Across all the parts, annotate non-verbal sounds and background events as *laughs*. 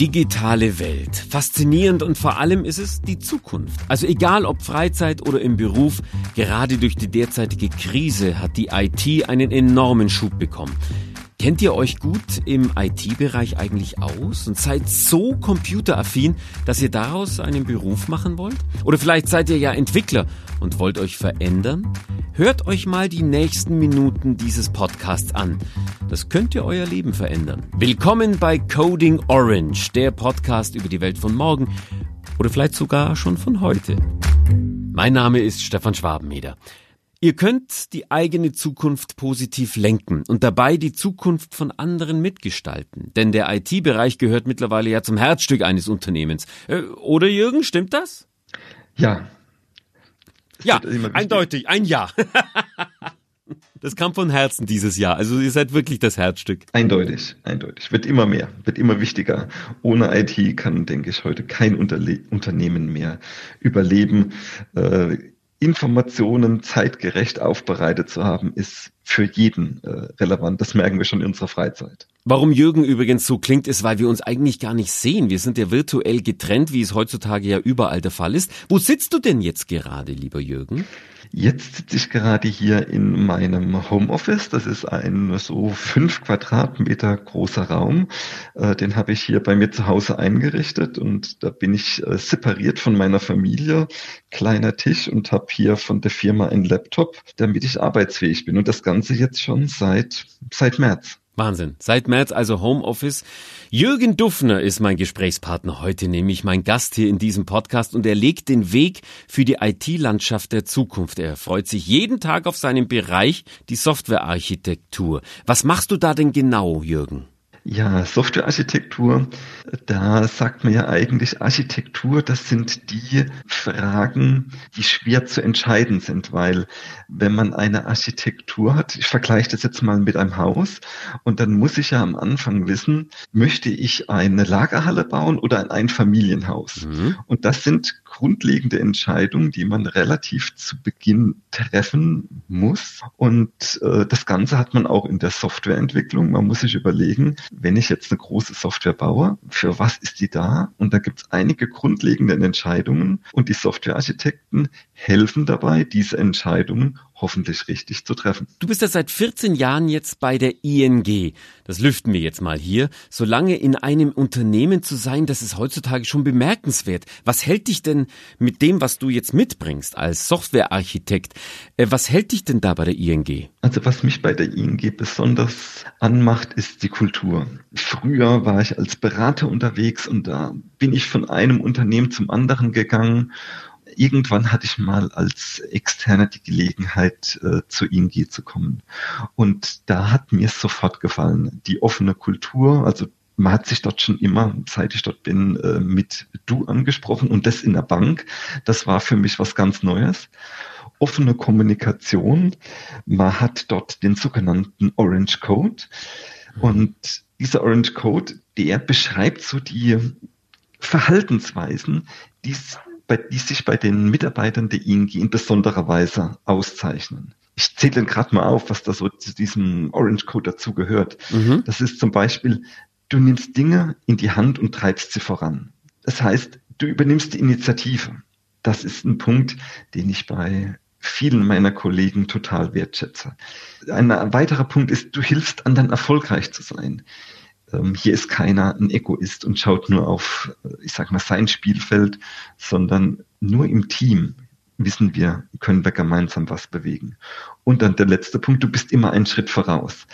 digitale Welt. Faszinierend und vor allem ist es die Zukunft. Also egal ob Freizeit oder im Beruf, gerade durch die derzeitige Krise hat die IT einen enormen Schub bekommen. Kennt ihr euch gut im IT-Bereich eigentlich aus und seid so computeraffin, dass ihr daraus einen Beruf machen wollt? Oder vielleicht seid ihr ja Entwickler und wollt euch verändern? Hört euch mal die nächsten Minuten dieses Podcasts an. Das könnte euer Leben verändern. Willkommen bei Coding Orange, der Podcast über die Welt von morgen oder vielleicht sogar schon von heute. Mein Name ist Stefan Schwabenmeder. Ihr könnt die eigene Zukunft positiv lenken und dabei die Zukunft von anderen mitgestalten. Denn der IT-Bereich gehört mittlerweile ja zum Herzstück eines Unternehmens. Äh, oder Jürgen, stimmt das? Ja. Ja, eindeutig, ein Ja. *laughs* Das kam von Herzen dieses Jahr. Also ihr seid wirklich das Herzstück. Eindeutig, eindeutig. Wird immer mehr, wird immer wichtiger. Ohne IT kann, denke ich, heute kein Unterle Unternehmen mehr überleben. Äh, Informationen zeitgerecht aufbereitet zu haben, ist für jeden äh, relevant. Das merken wir schon in unserer Freizeit. Warum Jürgen übrigens so klingt, ist, weil wir uns eigentlich gar nicht sehen. Wir sind ja virtuell getrennt, wie es heutzutage ja überall der Fall ist. Wo sitzt du denn jetzt gerade, lieber Jürgen? Jetzt sitze ich gerade hier in meinem Homeoffice. Das ist ein so fünf Quadratmeter großer Raum. Äh, den habe ich hier bei mir zu Hause eingerichtet und da bin ich äh, separiert von meiner Familie. Kleiner Tisch und habe hier von der Firma einen Laptop, damit ich arbeitsfähig bin. Und das Ganze jetzt schon seit, seit März. Wahnsinn. Seit März also Homeoffice. Jürgen Duffner ist mein Gesprächspartner heute, nämlich mein Gast hier in diesem Podcast und er legt den Weg für die IT-Landschaft der Zukunft. Er freut sich jeden Tag auf seinen Bereich, die Softwarearchitektur. Was machst du da denn genau, Jürgen? Ja, Softwarearchitektur, da sagt man ja eigentlich Architektur, das sind die Fragen, die schwer zu entscheiden sind, weil wenn man eine Architektur hat, ich vergleiche das jetzt mal mit einem Haus und dann muss ich ja am Anfang wissen, möchte ich eine Lagerhalle bauen oder ein Einfamilienhaus? Mhm. Und das sind grundlegende Entscheidungen, die man relativ zu Beginn treffen muss. Und äh, das Ganze hat man auch in der Softwareentwicklung. Man muss sich überlegen, wenn ich jetzt eine große Software baue, für was ist die da? Und da gibt es einige grundlegende Entscheidungen und die Softwarearchitekten helfen dabei, diese Entscheidungen hoffentlich richtig zu treffen. Du bist ja seit 14 Jahren jetzt bei der ING. Das lüften wir jetzt mal hier. So lange in einem Unternehmen zu sein, das ist heutzutage schon bemerkenswert. Was hält dich denn mit dem, was du jetzt mitbringst als Softwarearchitekt, äh, was hält dich denn da bei der ING? Also was mich bei der ING besonders anmacht, ist die Kultur. Früher war ich als Berater unterwegs und da bin ich von einem Unternehmen zum anderen gegangen irgendwann hatte ich mal als Externer die Gelegenheit, äh, zu ING zu kommen. Und da hat mir sofort gefallen, die offene Kultur, also man hat sich dort schon immer, seit ich dort bin, äh, mit du angesprochen und das in der Bank. Das war für mich was ganz Neues. Offene Kommunikation. Man hat dort den sogenannten Orange Code. Und dieser Orange Code, der beschreibt so die Verhaltensweisen, die die sich bei den Mitarbeitern der ING in besonderer Weise auszeichnen. Ich zähle gerade mal auf, was da so zu diesem Orange Code dazu gehört. Mhm. Das ist zum Beispiel, du nimmst Dinge in die Hand und treibst sie voran. Das heißt, du übernimmst die Initiative. Das ist ein Punkt, den ich bei vielen meiner Kollegen total wertschätze. Ein weiterer Punkt ist, du hilfst anderen erfolgreich zu sein. Ähm, hier ist keiner ein Egoist und schaut nur auf, äh, ich sag mal, sein Spielfeld, sondern nur im Team wissen wir, können wir gemeinsam was bewegen. Und dann der letzte Punkt, du bist immer einen Schritt voraus.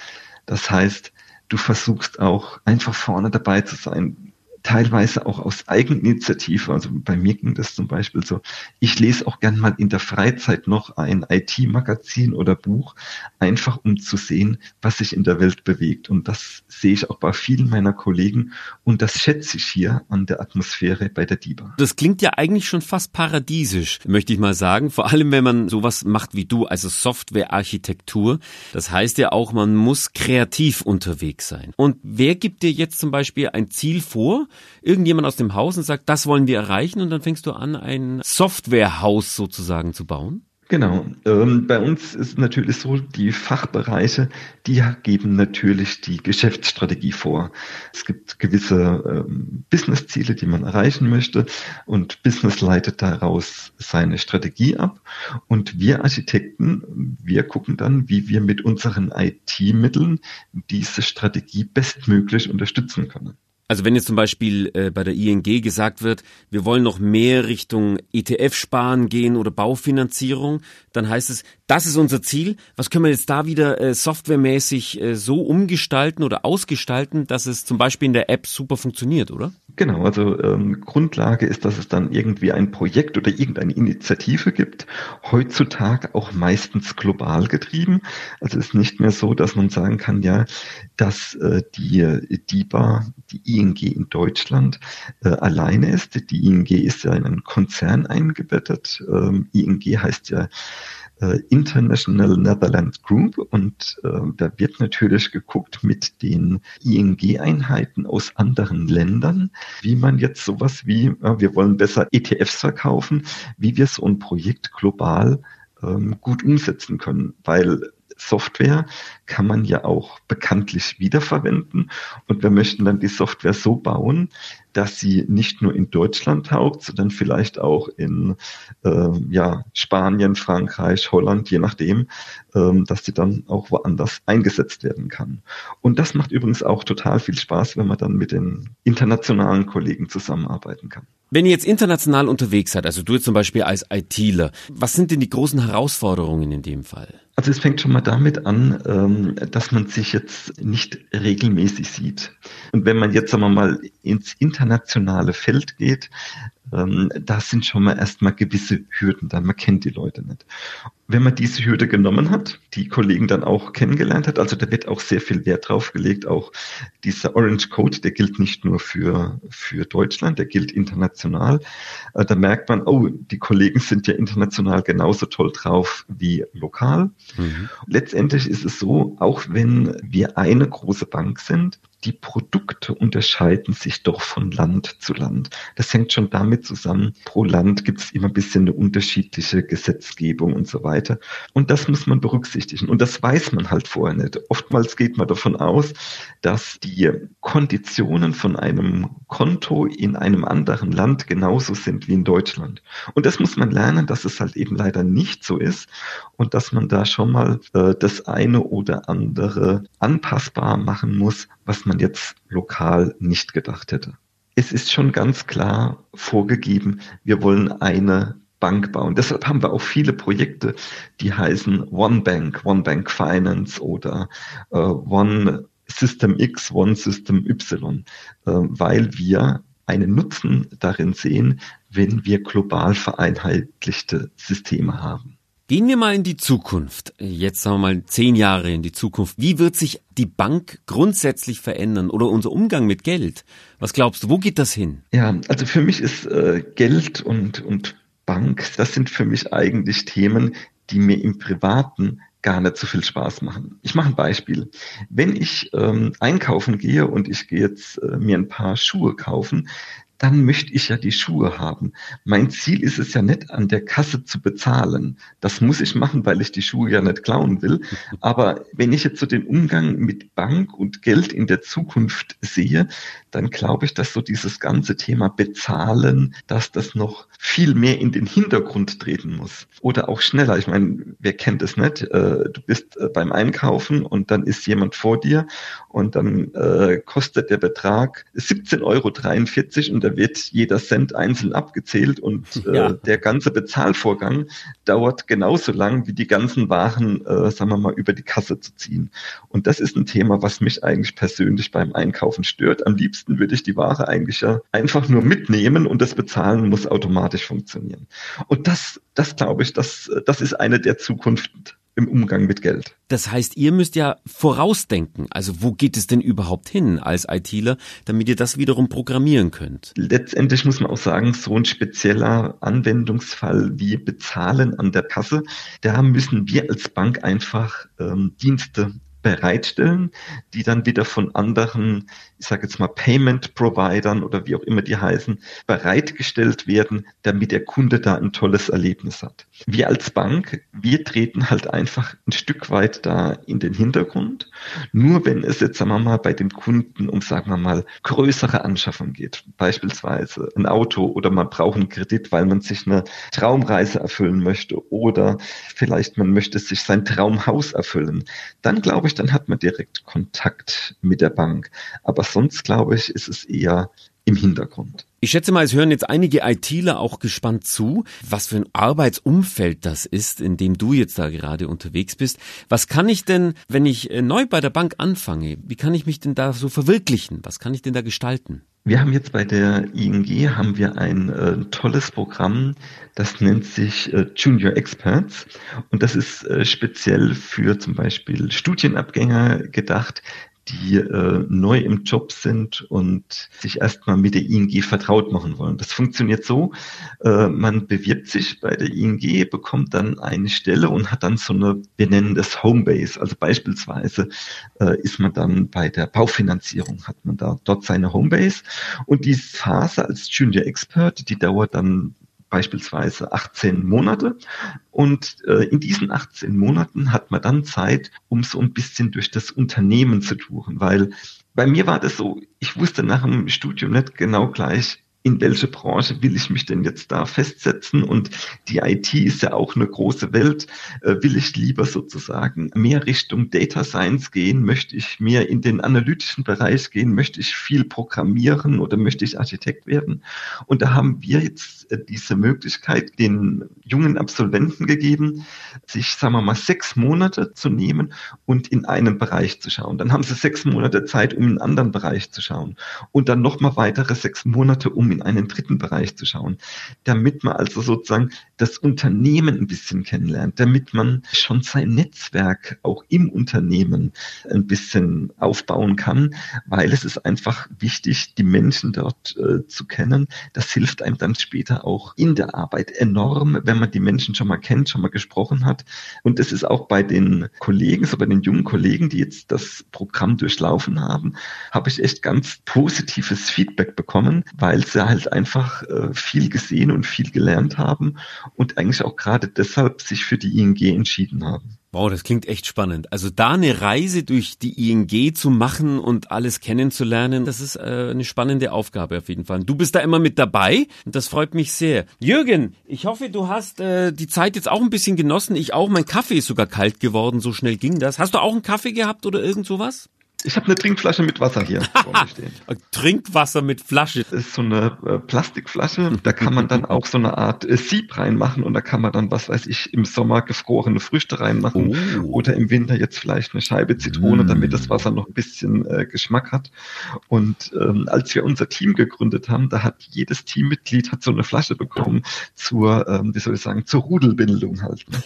Das heißt, du versuchst auch einfach vorne dabei zu sein teilweise auch aus Eigeninitiative. Also bei mir ging das zum Beispiel so. Ich lese auch gern mal in der Freizeit noch ein IT-Magazin oder Buch, einfach um zu sehen, was sich in der Welt bewegt. Und das sehe ich auch bei vielen meiner Kollegen und das schätze ich hier an der Atmosphäre bei der DIBA. Das klingt ja eigentlich schon fast paradiesisch, möchte ich mal sagen. Vor allem, wenn man sowas macht wie du, also Softwarearchitektur. Das heißt ja auch, man muss kreativ unterwegs sein. Und wer gibt dir jetzt zum Beispiel ein Ziel vor? Irgendjemand aus dem Haus und sagt, das wollen wir erreichen und dann fängst du an, ein Softwarehaus sozusagen zu bauen? Genau. Ähm, bei uns ist natürlich so, die Fachbereiche, die geben natürlich die Geschäftsstrategie vor. Es gibt gewisse ähm, Businessziele, die man erreichen möchte und Business leitet daraus seine Strategie ab. Und wir Architekten, wir gucken dann, wie wir mit unseren IT-Mitteln diese Strategie bestmöglich unterstützen können. Also wenn jetzt zum Beispiel äh, bei der ING gesagt wird, wir wollen noch mehr Richtung ETF-Sparen gehen oder Baufinanzierung, dann heißt es, das ist unser Ziel. Was können wir jetzt da wieder äh, softwaremäßig äh, so umgestalten oder ausgestalten, dass es zum Beispiel in der App super funktioniert, oder? Genau, also ähm, Grundlage ist, dass es dann irgendwie ein Projekt oder irgendeine Initiative gibt. Heutzutage auch meistens global getrieben. Also es ist nicht mehr so, dass man sagen kann, ja, dass äh, die DIBA, die ING in Deutschland äh, alleine ist. Die ING ist ja in einen Konzern eingebettet. Ähm, ING heißt ja äh, International Netherlands Group und äh, da wird natürlich geguckt mit den ING-Einheiten aus anderen Ländern, wie man jetzt sowas wie, äh, wir wollen besser ETFs verkaufen, wie wir so ein Projekt global ähm, gut umsetzen können, weil Software kann man ja auch bekanntlich wiederverwenden und wir möchten dann die Software so bauen, dass sie nicht nur in Deutschland taugt, sondern vielleicht auch in äh, ja, Spanien, Frankreich, Holland, je nachdem, ähm, dass sie dann auch woanders eingesetzt werden kann. Und das macht übrigens auch total viel Spaß, wenn man dann mit den internationalen Kollegen zusammenarbeiten kann. Wenn ihr jetzt international unterwegs seid, also du zum Beispiel als ITler, was sind denn die großen Herausforderungen in dem Fall? Also es fängt schon mal damit an, ähm, dass man sich jetzt nicht regelmäßig sieht. Und wenn man jetzt, sagen wir mal, ins internationale Feld geht, ähm, da sind schon mal erstmal gewisse Hürden da. Man kennt die Leute nicht. Wenn man diese Hürde genommen hat, die Kollegen dann auch kennengelernt hat, also da wird auch sehr viel Wert drauf gelegt, auch dieser Orange Code, der gilt nicht nur für, für Deutschland, der gilt international. Äh, da merkt man, oh, die Kollegen sind ja international genauso toll drauf wie lokal. Mhm. Letztendlich ist es so, auch wenn wir eine große Bank sind, die Produkte unterscheiden sich doch von Land zu Land. Das hängt schon damit zusammen, pro Land gibt es immer ein bisschen eine unterschiedliche Gesetzgebung und so weiter. Und das muss man berücksichtigen. Und das weiß man halt vorher nicht. Oftmals geht man davon aus, dass die Konditionen von einem Konto in einem anderen Land genauso sind wie in Deutschland. Und das muss man lernen, dass es halt eben leider nicht so ist und dass man da schon mal äh, das eine oder andere anpassbar machen muss, was man jetzt lokal nicht gedacht hätte. Es ist schon ganz klar vorgegeben, wir wollen eine Bank bauen. Deshalb haben wir auch viele Projekte, die heißen One Bank, One Bank Finance oder äh, One System X, One System Y, äh, weil wir einen Nutzen darin sehen, wenn wir global vereinheitlichte Systeme haben. Gehen wir mal in die Zukunft. Jetzt sagen wir mal zehn Jahre in die Zukunft. Wie wird sich die Bank grundsätzlich verändern oder unser Umgang mit Geld? Was glaubst du, wo geht das hin? Ja, also für mich ist äh, Geld und, und Bank, das sind für mich eigentlich Themen, die mir im Privaten gar nicht so viel Spaß machen. Ich mache ein Beispiel. Wenn ich ähm, einkaufen gehe und ich gehe jetzt äh, mir ein paar Schuhe kaufen, dann möchte ich ja die Schuhe haben. Mein Ziel ist es ja nicht, an der Kasse zu bezahlen. Das muss ich machen, weil ich die Schuhe ja nicht klauen will. *laughs* Aber wenn ich jetzt so den Umgang mit Bank und Geld in der Zukunft sehe, dann glaube ich, dass so dieses ganze Thema Bezahlen, dass das noch viel mehr in den Hintergrund treten muss. Oder auch schneller. Ich meine, wer kennt es nicht? Äh, du bist äh, beim Einkaufen und dann ist jemand vor dir und dann äh, kostet der Betrag 17,43 Euro und da wird jeder Cent einzeln abgezählt und *laughs* ja. der ganze Bezahlvorgang dauert genauso lang wie die ganzen Waren, sagen wir mal, über die Kasse zu ziehen. Und das ist ein Thema, was mich eigentlich persönlich beim Einkaufen stört. Am liebsten liebsten würde ich die Ware eigentlich ja einfach nur mitnehmen und das Bezahlen muss automatisch funktionieren. Und das, das glaube ich, das, das ist eine der Zukunft im Umgang mit Geld. Das heißt, ihr müsst ja vorausdenken. Also wo geht es denn überhaupt hin als ITler, damit ihr das wiederum programmieren könnt? Letztendlich muss man auch sagen, so ein spezieller Anwendungsfall wie Bezahlen an der Kasse, da müssen wir als Bank einfach ähm, Dienste bereitstellen, die dann wieder von anderen, ich sage jetzt mal Payment-Providern oder wie auch immer die heißen, bereitgestellt werden, damit der Kunde da ein tolles Erlebnis hat. Wir als Bank, wir treten halt einfach ein Stück weit da in den Hintergrund. Nur wenn es jetzt, sagen wir mal, bei dem Kunden um, sagen wir mal, größere Anschaffung geht, beispielsweise ein Auto oder man braucht einen Kredit, weil man sich eine Traumreise erfüllen möchte oder vielleicht man möchte sich sein Traumhaus erfüllen, dann glaube ich, dann hat man direkt Kontakt mit der Bank. Aber sonst glaube ich, ist es eher im Hintergrund. Ich schätze mal, es hören jetzt einige ITler auch gespannt zu, was für ein Arbeitsumfeld das ist, in dem du jetzt da gerade unterwegs bist. Was kann ich denn, wenn ich äh, neu bei der Bank anfange, wie kann ich mich denn da so verwirklichen? Was kann ich denn da gestalten? Wir haben jetzt bei der ING haben wir ein äh, tolles Programm, das nennt sich äh, Junior Experts. Und das ist äh, speziell für zum Beispiel Studienabgänger gedacht, die äh, neu im Job sind und sich erstmal mit der ING vertraut machen wollen. Das funktioniert so, äh, man bewirbt sich bei der ING, bekommt dann eine Stelle und hat dann so eine, wir nennen das Homebase. Also beispielsweise äh, ist man dann bei der Baufinanzierung, hat man da dort seine Homebase und die Phase als Junior Expert, die dauert dann beispielsweise 18 Monate. Und äh, in diesen 18 Monaten hat man dann Zeit, um so ein bisschen durch das Unternehmen zu touren, weil bei mir war das so, ich wusste nach dem Studium nicht genau gleich, in welche Branche will ich mich denn jetzt da festsetzen? Und die IT ist ja auch eine große Welt. Äh, will ich lieber sozusagen mehr Richtung Data Science gehen? Möchte ich mehr in den analytischen Bereich gehen? Möchte ich viel programmieren oder möchte ich Architekt werden? Und da haben wir jetzt äh, diese Möglichkeit den jungen Absolventen gegeben, sich, sagen wir mal, sechs Monate zu nehmen und in einem Bereich zu schauen. Dann haben sie sechs Monate Zeit, um in einen anderen Bereich zu schauen. Und dann nochmal weitere sechs Monate, um in einen dritten Bereich zu schauen, damit man also sozusagen das Unternehmen ein bisschen kennenlernt, damit man schon sein Netzwerk auch im Unternehmen ein bisschen aufbauen kann, weil es ist einfach wichtig, die Menschen dort äh, zu kennen. Das hilft einem dann später auch in der Arbeit enorm, wenn man die Menschen schon mal kennt, schon mal gesprochen hat. Und es ist auch bei den Kollegen, so bei den jungen Kollegen, die jetzt das Programm durchlaufen haben, habe ich echt ganz positives Feedback bekommen, weil sie halt einfach äh, viel gesehen und viel gelernt haben und eigentlich auch gerade deshalb sich für die ING entschieden haben. Wow, das klingt echt spannend. Also da eine Reise durch die ING zu machen und alles kennenzulernen, das ist äh, eine spannende Aufgabe auf jeden Fall. Du bist da immer mit dabei und das freut mich sehr. Jürgen, ich hoffe, du hast äh, die Zeit jetzt auch ein bisschen genossen. Ich auch. Mein Kaffee ist sogar kalt geworden, so schnell ging das. Hast du auch einen Kaffee gehabt oder irgend sowas? Ich habe eine Trinkflasche mit Wasser hier *laughs* vor mir stehen. Trinkwasser mit Flasche. Das ist so eine äh, Plastikflasche. Da kann man dann auch so eine Art äh, Sieb reinmachen und da kann man dann, was weiß ich, im Sommer gefrorene Früchte reinmachen oh. oder im Winter jetzt vielleicht eine Scheibe Zitrone, mm. damit das Wasser noch ein bisschen äh, Geschmack hat. Und ähm, als wir unser Team gegründet haben, da hat jedes Teammitglied hat so eine Flasche bekommen zur, ähm, wie soll ich sagen, zur Rudelbildung halt. Ne?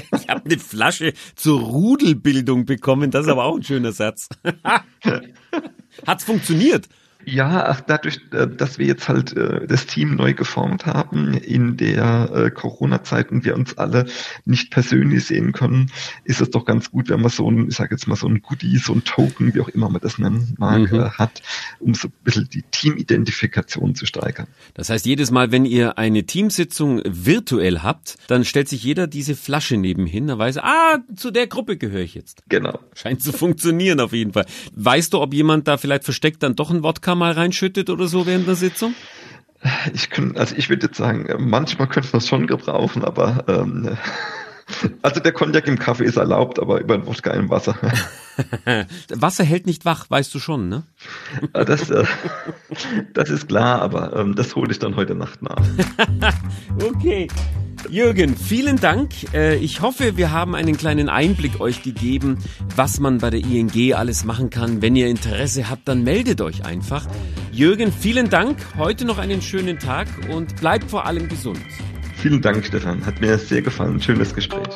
*laughs* Ich habe eine Flasche zur Rudelbildung bekommen. Das ist aber auch ein schöner Satz. *laughs* Hat's funktioniert? Ja, ach, dadurch, äh, dass wir jetzt halt äh, das Team neu geformt haben in der äh, Corona-Zeit und wir uns alle nicht persönlich sehen können, ist es doch ganz gut, wenn man so ein, ich sage jetzt mal so ein Goodie, so ein Token, wie auch immer man das nennen mag, mhm. hat, um so ein bisschen die Teamidentifikation zu steigern. Das heißt, jedes Mal, wenn ihr eine Teamsitzung virtuell habt, dann stellt sich jeder diese Flasche nebenhin, dann weiß, ah, zu der Gruppe gehöre ich jetzt. Genau. Scheint zu funktionieren auf jeden Fall. Weißt du, ob jemand da vielleicht versteckt dann doch ein Wodka Wodka mal reinschüttet oder so während der Sitzung? Ich könnte, also ich würde jetzt sagen, manchmal könnte man es schon gebrauchen, aber ähm, *laughs* also der Cognac im Kaffee ist erlaubt, aber über ein Wodka im Wasser. *laughs* Wasser hält nicht wach, weißt du schon, ne? Das, äh, das ist klar, aber ähm, das hole ich dann heute Nacht nach. *laughs* okay. Jürgen, vielen Dank. Äh, ich hoffe, wir haben einen kleinen Einblick euch gegeben, was man bei der ING alles machen kann. Wenn ihr Interesse habt, dann meldet euch einfach. Jürgen, vielen Dank. Heute noch einen schönen Tag und bleibt vor allem gesund. Vielen Dank, Stefan. Hat mir sehr gefallen. Schönes Gespräch.